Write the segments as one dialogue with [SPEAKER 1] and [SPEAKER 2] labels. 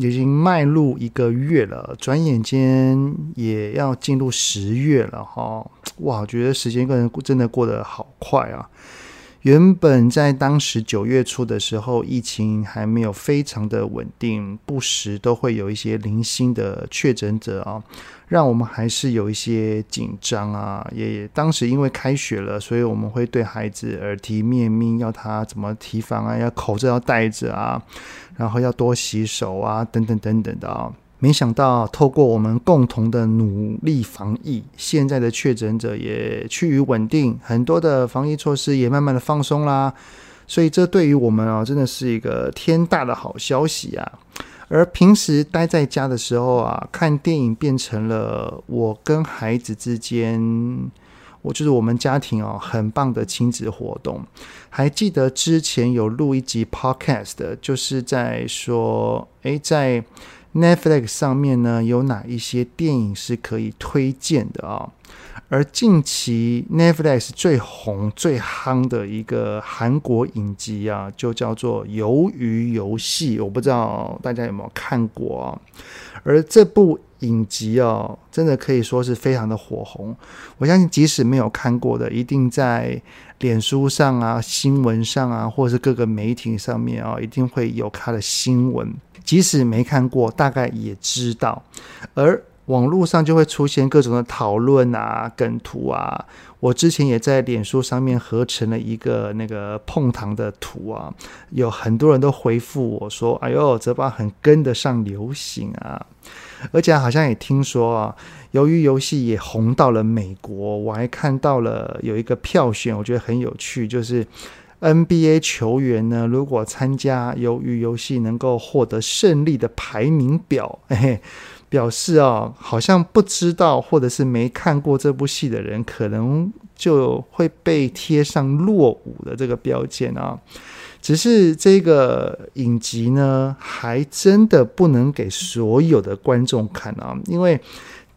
[SPEAKER 1] 已经迈入一个月了，转眼间也要进入十月了哈！哇，觉得时间个人真的过得好快啊。原本在当时九月初的时候，疫情还没有非常的稳定，不时都会有一些零星的确诊者啊，让我们还是有一些紧张啊。也当时因为开学了，所以我们会对孩子耳提面命，要他怎么提防啊，要口罩要戴着啊，然后要多洗手啊，等等等等的啊。没想到，透过我们共同的努力防疫，现在的确诊者也趋于稳定，很多的防疫措施也慢慢的放松啦。所以，这对于我们啊，真的是一个天大的好消息啊！而平时待在家的时候啊，看电影变成了我跟孩子之间，我就是我们家庭哦，很棒的亲子活动。还记得之前有录一集 Podcast，就是在说，诶，在。Netflix 上面呢，有哪一些电影是可以推荐的啊？而近期 Netflix 最红最夯的一个韩国影集啊，就叫做《鱿鱼游戏》，我不知道大家有没有看过啊？而这部影集啊，真的可以说是非常的火红。我相信即使没有看过的，一定在脸书上啊、新闻上啊，或者是各个媒体上面啊，一定会有它的新闻。即使没看过，大概也知道。而网络上就会出现各种的讨论啊、梗图啊。我之前也在脸书上面合成了一个那个碰糖的图啊，有很多人都回复我说：“哎呦，泽爸很跟得上流行啊！”而且好像也听说啊，由于游戏也红到了美国。我还看到了有一个票选，我觉得很有趣，就是。NBA 球员呢，如果参加鱿鱼游戏能够获得胜利的排名表，嘿嘿，表示啊，好像不知道或者是没看过这部戏的人，可能就会被贴上落伍的这个标签啊。只是这个影集呢，还真的不能给所有的观众看啊，因为。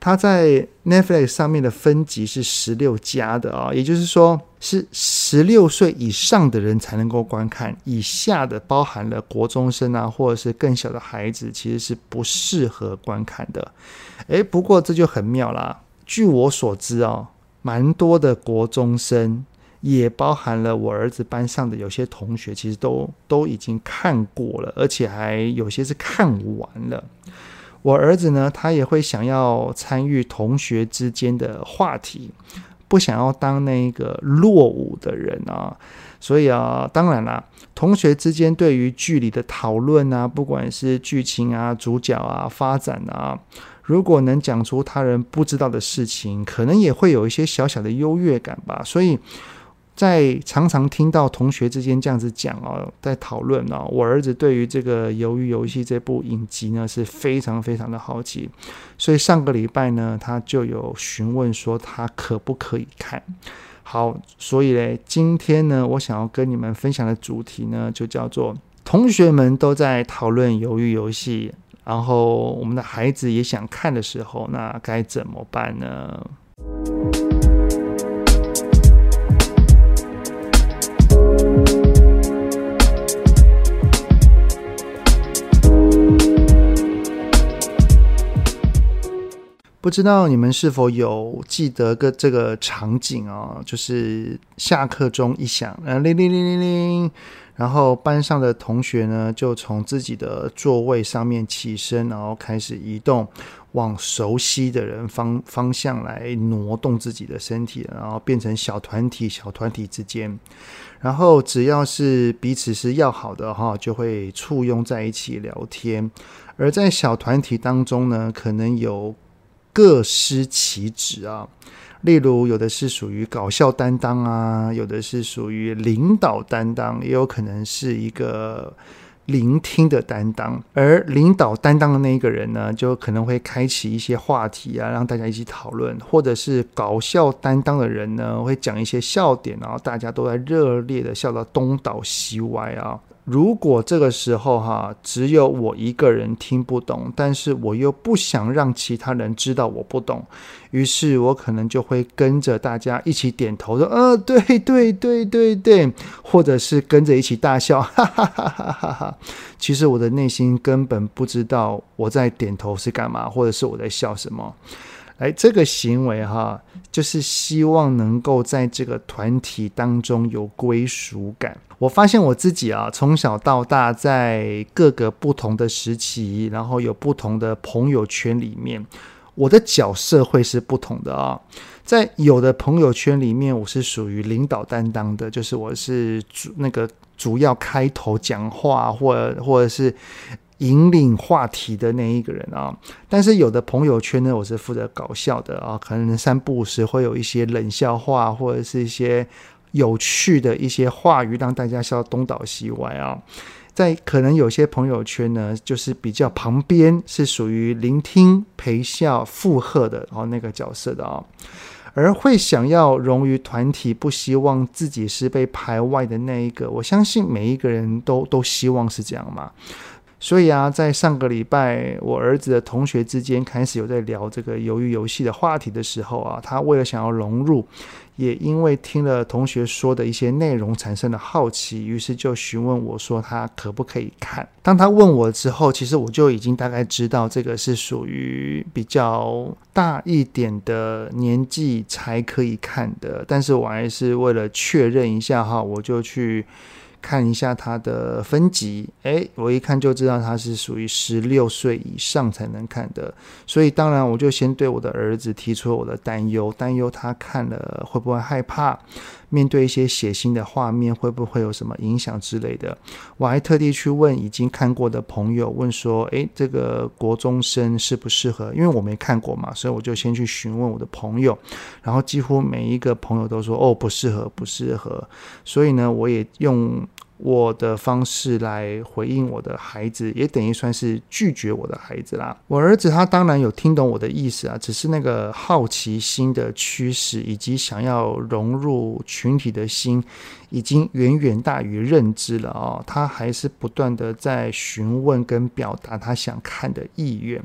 [SPEAKER 1] 它在 Netflix 上面的分级是十六加的啊，也就是说是十六岁以上的人才能够观看，以下的包含了国中生啊，或者是更小的孩子，其实是不适合观看的。诶，不过这就很妙啦。据我所知啊，蛮多的国中生，也包含了我儿子班上的有些同学，其实都都已经看过了，而且还有些是看完了。我儿子呢，他也会想要参与同学之间的话题，不想要当那个落伍的人啊。所以啊，当然啦，同学之间对于剧里的讨论啊，不管是剧情啊、主角啊、发展啊，如果能讲出他人不知道的事情，可能也会有一些小小的优越感吧。所以。在常常听到同学之间这样子讲哦，在讨论哦，我儿子对于这个《鱿鱼游戏》这部影集呢是非常非常的好奇，所以上个礼拜呢，他就有询问说他可不可以看。好，所以嘞，今天呢，我想要跟你们分享的主题呢，就叫做同学们都在讨论《鱿鱼游戏》，然后我们的孩子也想看的时候，那该怎么办呢？不知道你们是否有记得个这个场景啊？就是下课钟一响，呃，铃铃铃铃铃，然后班上的同学呢，就从自己的座位上面起身，然后开始移动，往熟悉的人方方向来挪动自己的身体，然后变成小团体，小团体之间，然后只要是彼此是要好的哈，就会簇拥在一起聊天，而在小团体当中呢，可能有。各司其职啊，例如有的是属于搞笑担当啊，有的是属于领导担当，也有可能是一个聆听的担当，而领导担当的那一个人呢，就可能会开启一些话题啊，让大家一起讨论；或者是搞笑担当的人呢，会讲一些笑点，然后大家都在热烈的笑到东倒西歪啊。如果这个时候哈，只有我一个人听不懂，但是我又不想让其他人知道我不懂，于是我可能就会跟着大家一起点头说：“呃，对对对对对。”或者是跟着一起大笑，哈哈哈哈哈哈。其实我的内心根本不知道我在点头是干嘛，或者是我在笑什么。哎，这个行为哈，就是希望能够在这个团体当中有归属感。我发现我自己啊，从小到大，在各个不同的时期，然后有不同的朋友圈里面，我的角色会是不同的啊。在有的朋友圈里面，我是属于领导担当的，就是我是主那个主要开头讲话，或者或者是。引领话题的那一个人啊，但是有的朋友圈呢，我是负责搞笑的啊，可能三不五时会有一些冷笑话，或者是一些有趣的一些话语，让大家笑东倒西歪啊。在可能有些朋友圈呢，就是比较旁边是属于聆听、陪笑、附和的，然后那个角色的啊，而会想要融于团体，不希望自己是被排外的那一个。我相信每一个人都都希望是这样嘛。所以啊，在上个礼拜，我儿子的同学之间开始有在聊这个鱿鱼游戏的话题的时候啊，他为了想要融入，也因为听了同学说的一些内容产生了好奇，于是就询问我说他可不可以看。当他问我之后，其实我就已经大概知道这个是属于比较大一点的年纪才可以看的，但是我还是为了确认一下哈，我就去。看一下他的分级，哎，我一看就知道他是属于十六岁以上才能看的，所以当然我就先对我的儿子提出了我的担忧，担忧他看了会不会害怕。面对一些血腥的画面，会不会有什么影响之类的？我还特地去问已经看过的朋友，问说：“诶，这个国中生适不适合？”因为我没看过嘛，所以我就先去询问我的朋友，然后几乎每一个朋友都说：“哦，不适合，不适合。”所以呢，我也用。我的方式来回应我的孩子，也等于算是拒绝我的孩子啦。我儿子他当然有听懂我的意思啊，只是那个好奇心的驱使，以及想要融入群体的心，已经远远大于认知了哦。他还是不断的在询问跟表达他想看的意愿。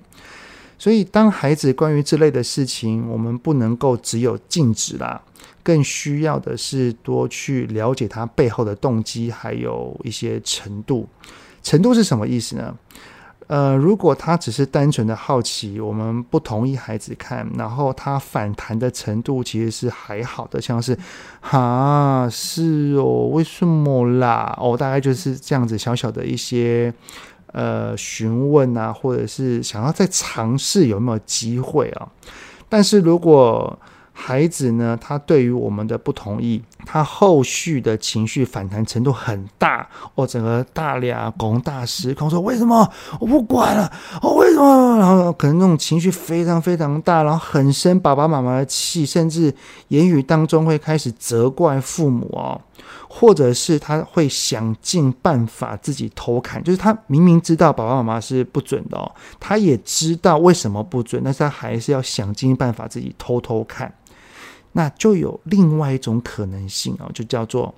[SPEAKER 1] 所以，当孩子关于这类的事情，我们不能够只有禁止啦。更需要的是多去了解他背后的动机，还有一些程度。程度是什么意思呢？呃，如果他只是单纯的好奇，我们不同意孩子看，然后他反弹的程度其实是还好的，像是啊，是哦，为什么啦？哦，大概就是这样子小小的一些呃询问啊，或者是想要再尝试有没有机会啊。但是如果孩子呢，他对于我们的不同意，他后续的情绪反弹程度很大，哦，整个大俩拱大失控，说为什么我不管了？哦，为什么？然后可能那种情绪非常非常大，然后很生爸爸妈妈的气，甚至言语当中会开始责怪父母哦。或者是他会想尽办法自己偷看，就是他明明知道爸爸妈妈是不准的哦，他也知道为什么不准，但是他还是要想尽办法自己偷偷看。那就有另外一种可能性哦，就叫做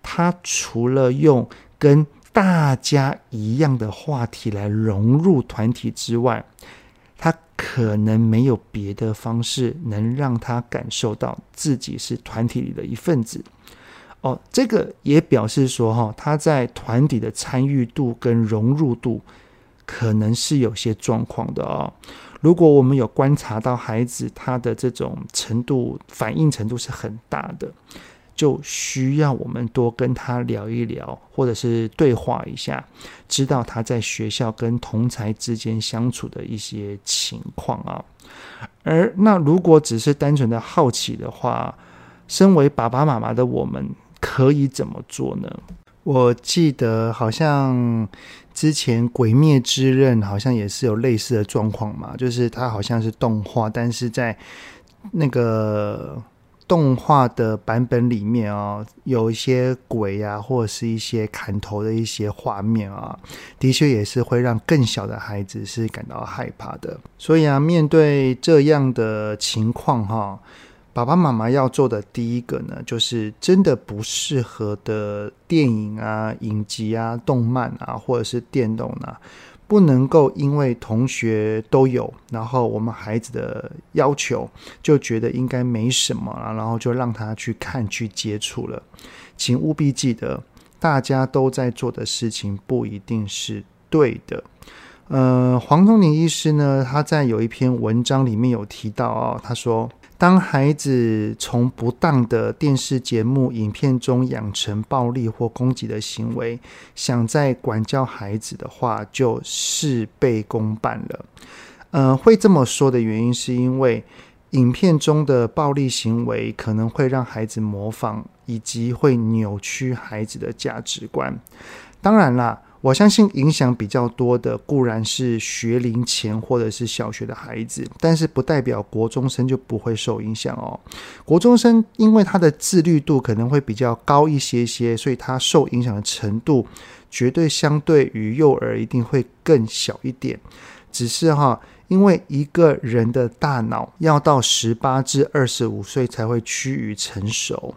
[SPEAKER 1] 他除了用跟大家一样的话题来融入团体之外，他可能没有别的方式能让他感受到自己是团体里的一份子。哦，这个也表示说，哈，他在团体的参与度跟融入度可能是有些状况的哦。如果我们有观察到孩子他的这种程度反应程度是很大的，就需要我们多跟他聊一聊，或者是对话一下，知道他在学校跟同才之间相处的一些情况啊。而那如果只是单纯的好奇的话，身为爸爸妈妈的我们。可以怎么做呢？我记得好像之前《鬼灭之刃》好像也是有类似的状况嘛，就是它好像是动画，但是在那个动画的版本里面啊，有一些鬼啊，或者是一些砍头的一些画面啊，的确也是会让更小的孩子是感到害怕的。所以啊，面对这样的情况哈，爸爸妈妈要做的第一个呢，就是真的不适合的电影啊、影集啊、动漫啊，或者是电动啊。不能够因为同学都有，然后我们孩子的要求就觉得应该没什么了，然后就让他去看去接触了。请务必记得，大家都在做的事情不一定是对的。呃，黄宗宁医师呢，他在有一篇文章里面有提到哦，他说。当孩子从不当的电视节目、影片中养成暴力或攻击的行为，想再管教孩子的话，就事倍功半了。呃，会这么说的原因，是因为影片中的暴力行为可能会让孩子模仿，以及会扭曲孩子的价值观。当然啦。我相信影响比较多的固然是学龄前或者是小学的孩子，但是不代表国中生就不会受影响哦。国中生因为他的自律度可能会比较高一些些，所以他受影响的程度绝对相对于幼儿一定会更小一点。只是哈。因为一个人的大脑要到十八至二十五岁才会趋于成熟，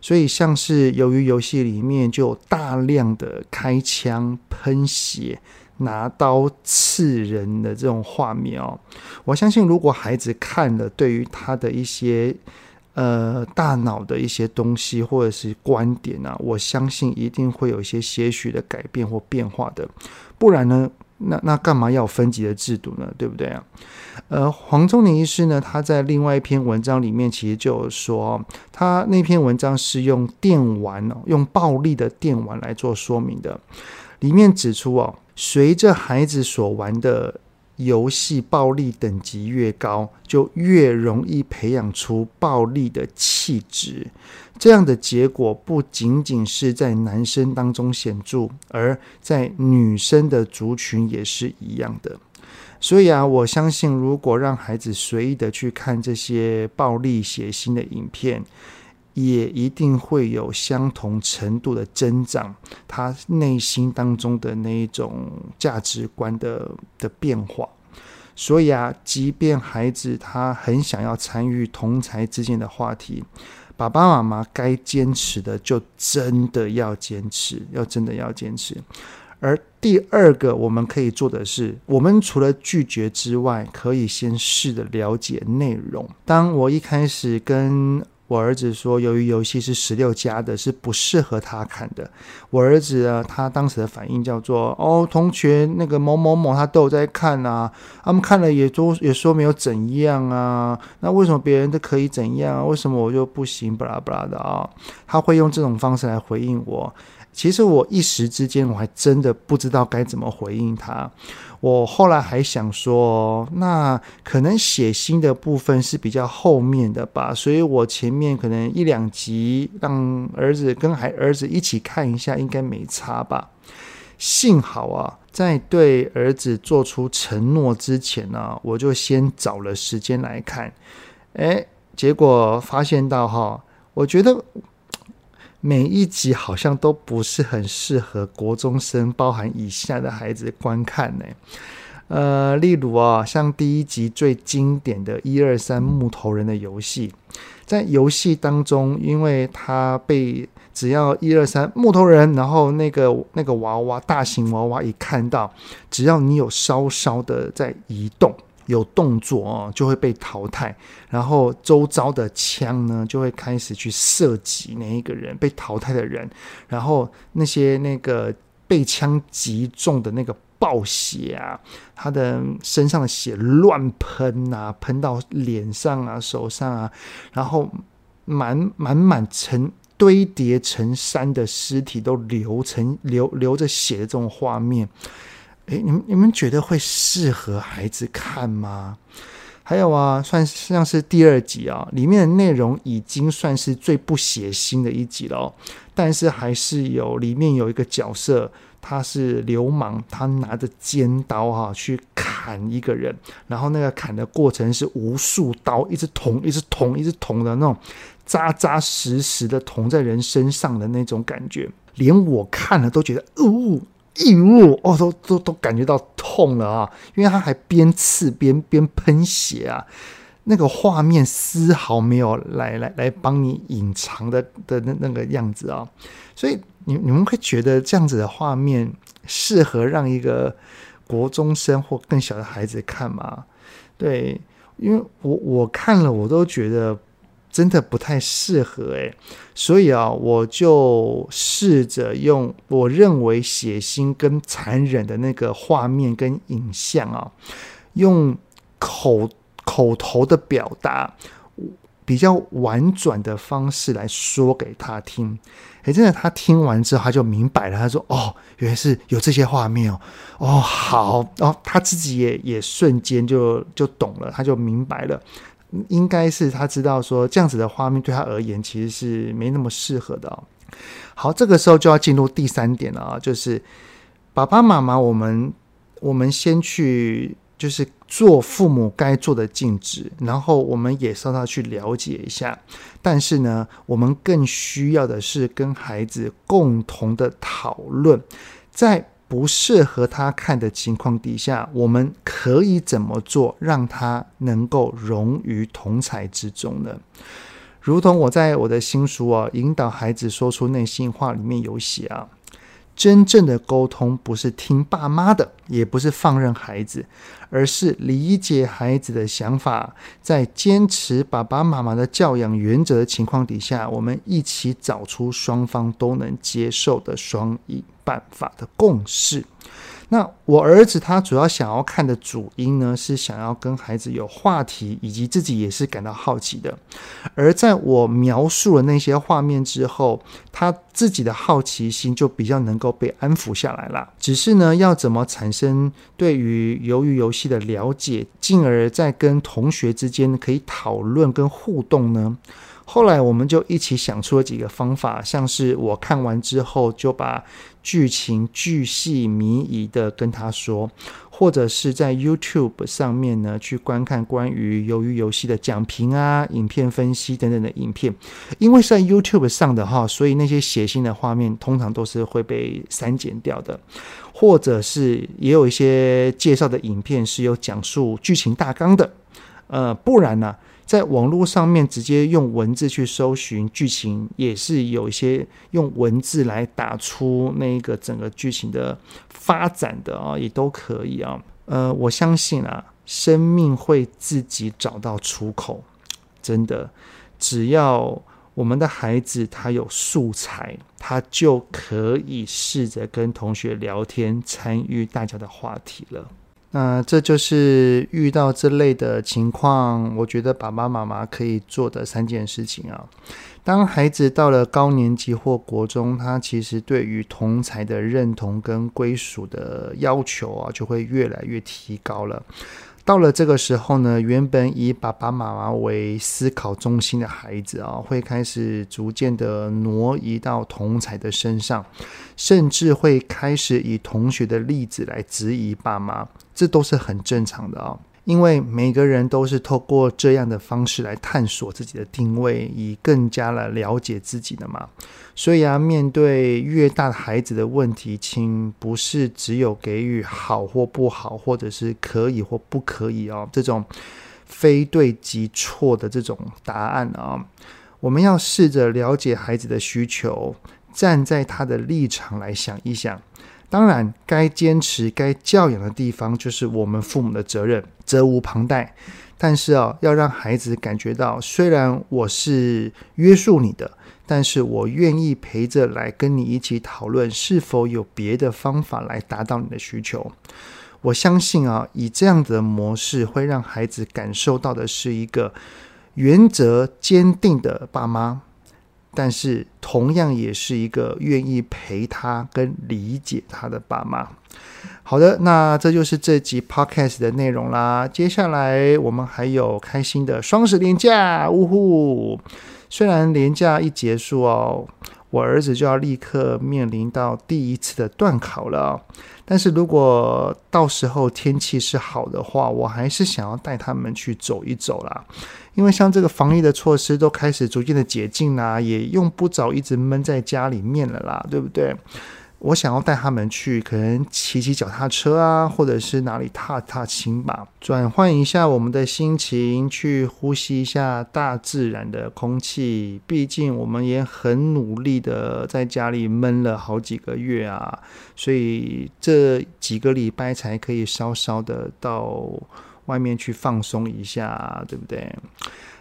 [SPEAKER 1] 所以像是由于游戏里面就有大量的开枪、喷血、拿刀刺人的这种画面哦。我相信，如果孩子看了，对于他的一些呃大脑的一些东西或者是观点啊，我相信一定会有一些些许的改变或变化的，不然呢？那那干嘛要分级的制度呢？对不对啊？呃，黄宗林医师呢，他在另外一篇文章里面其实就有说，他那篇文章是用电玩哦，用暴力的电玩来做说明的，里面指出哦，随着孩子所玩的。游戏暴力等级越高，就越容易培养出暴力的气质。这样的结果不仅仅是在男生当中显著，而在女生的族群也是一样的。所以啊，我相信，如果让孩子随意的去看这些暴力血腥的影片，也一定会有相同程度的增长，他内心当中的那一种价值观的的变化。所以啊，即便孩子他很想要参与同才之间的话题，爸爸妈妈该坚持的就真的要坚持，要真的要坚持。而第二个我们可以做的是，我们除了拒绝之外，可以先试着了解内容。当我一开始跟我儿子说，由于游戏是十六加的，是不适合他看的。我儿子啊，他当时的反应叫做：“哦，同学那个某某某他都有在看啊，他们看了也都也说没有怎样啊，那为什么别人都可以怎样啊？为什么我就不行？巴拉巴拉的啊！”他会用这种方式来回应我。其实我一时之间我还真的不知道该怎么回应他。我后来还想说，那可能血腥的部分是比较后面的吧，所以我前面可能一两集让儿子跟孩儿子一起看一下，应该没差吧。幸好啊，在对儿子做出承诺之前呢，我就先找了时间来看，诶，结果发现到哈，我觉得。每一集好像都不是很适合国中生，包含以下的孩子观看呢。呃，例如啊，像第一集最经典的一二三木头人的游戏，在游戏当中，因为他被只要一二三木头人，然后那个那个娃娃大型娃娃一看到，只要你有稍稍的在移动。有动作哦，就会被淘汰，然后周遭的枪呢，就会开始去射击那一个人被淘汰的人，然后那些那个被枪击中的那个暴血啊，他的身上的血乱喷啊，喷到脸上啊、手上啊，然后满满满成堆叠成山的尸体都流成流流着血的这种画面。诶，你们你们觉得会适合孩子看吗？还有啊，算像是第二集啊，里面的内容已经算是最不血腥的一集了哦，但是还是有里面有一个角色，他是流氓，他拿着尖刀哈去砍一个人，然后那个砍的过程是无数刀一直捅、一直捅、一直捅的那种扎扎实实的捅在人身上的那种感觉，连我看了都觉得，哦，异物哦，都都都感觉到痛了啊！因为他还边刺边边喷血啊，那个画面丝毫没有来来来帮你隐藏的的那那个样子啊，所以你你们会觉得这样子的画面适合让一个国中生或更小的孩子看吗？对，因为我我看了我都觉得。真的不太适合诶，所以啊，我就试着用我认为血腥跟残忍的那个画面跟影像啊，用口口头的表达，比较婉转的方式来说给他听。诶，真的，他听完之后他就明白了。他说：“哦，原来是有这些画面哦，哦，好哦。”他自己也也瞬间就就懂了，他就明白了。应该是他知道说这样子的画面对他而言其实是没那么适合的哦。好，这个时候就要进入第三点了啊，就是爸爸妈妈，我们我们先去就是做父母该做的尽职，然后我们也稍稍去了解一下。但是呢，我们更需要的是跟孩子共同的讨论，在。不适合他看的情况底下，我们可以怎么做，让他能够融于同才之中呢？如同我在我的新书啊《引导孩子说出内心话》里面有写啊。真正的沟通不是听爸妈的，也不是放任孩子，而是理解孩子的想法，在坚持爸爸妈妈的教养原则的情况底下，我们一起找出双方都能接受的双赢办法的共识。那我儿子他主要想要看的主因呢，是想要跟孩子有话题，以及自己也是感到好奇的。而在我描述了那些画面之后，他自己的好奇心就比较能够被安抚下来了。只是呢，要怎么产生对于鱿鱼游戏的了解，进而在跟同学之间可以讨论跟互动呢？后来我们就一起想出了几个方法，像是我看完之后就把剧情巨细靡遗的跟他说，或者是在 YouTube 上面呢去观看关于鱿鱼游戏的讲评啊、影片分析等等的影片。因为是在 YouTube 上的哈，所以那些血腥的画面通常都是会被删减掉的，或者是也有一些介绍的影片是有讲述剧情大纲的，呃，不然呢？在网络上面直接用文字去搜寻剧情，也是有一些用文字来打出那个整个剧情的发展的啊，也都可以啊。呃，我相信啊，生命会自己找到出口，真的，只要我们的孩子他有素材，他就可以试着跟同学聊天，参与大家的话题了。那这就是遇到这类的情况，我觉得爸爸妈妈可以做的三件事情啊。当孩子到了高年级或国中，他其实对于同才的认同跟归属的要求啊，就会越来越提高了。到了这个时候呢，原本以爸爸妈妈为思考中心的孩子啊，会开始逐渐的挪移到同侪的身上，甚至会开始以同学的例子来质疑爸妈，这都是很正常的啊。因为每个人都是透过这样的方式来探索自己的定位，以更加来了解自己的嘛。所以啊，面对越大的孩子的问题，请不是只有给予好或不好，或者是可以或不可以哦，这种非对即错的这种答案啊。我们要试着了解孩子的需求，站在他的立场来想一想。当然，该坚持、该教养的地方，就是我们父母的责任，责无旁贷。但是啊，要让孩子感觉到，虽然我是约束你的，但是我愿意陪着来跟你一起讨论，是否有别的方法来达到你的需求。我相信啊，以这样的模式，会让孩子感受到的是一个原则坚定的爸妈。但是，同样也是一个愿意陪他跟理解他的爸妈。好的，那这就是这集 podcast 的内容啦。接下来我们还有开心的双十连假，呜呼！虽然连假一结束哦，我儿子就要立刻面临到第一次的段考了。但是如果到时候天气是好的话，我还是想要带他们去走一走啦。因为像这个防疫的措施都开始逐渐的解禁啦，也用不着一直闷在家里面了啦，对不对？我想要带他们去，可能骑骑脚踏车啊，或者是哪里踏踏青吧，转换一下我们的心情，去呼吸一下大自然的空气。毕竟我们也很努力的在家里闷了好几个月啊，所以这几个礼拜才可以稍稍的到外面去放松一下，对不对？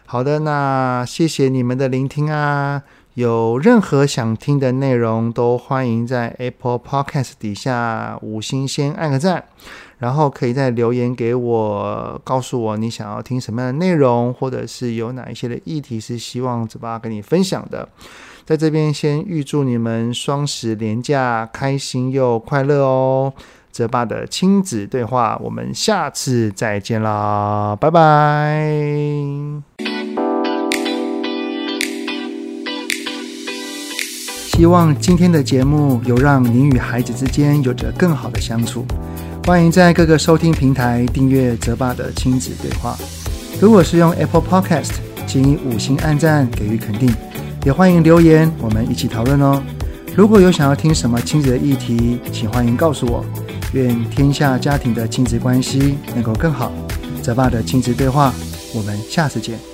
[SPEAKER 1] 好的，那谢谢你们的聆听啊。有任何想听的内容，都欢迎在 Apple Podcast 底下五星先按个赞，然后可以再留言给我，告诉我你想要听什么样的内容，或者是有哪一些的议题是希望泽爸跟你分享的。在这边先预祝你们双十连假开心又快乐哦！泽爸的亲子对话，我们下次再见啦，拜拜。希望今天的节目有让您与孩子之间有着更好的相处。欢迎在各个收听平台订阅泽爸的亲子对话。如果是用 Apple Podcast，请以五星按赞给予肯定，也欢迎留言，我们一起讨论哦。如果有想要听什么亲子的议题，请欢迎告诉我。愿天下家庭的亲子关系能够更好。泽爸的亲子对话，我们下次见。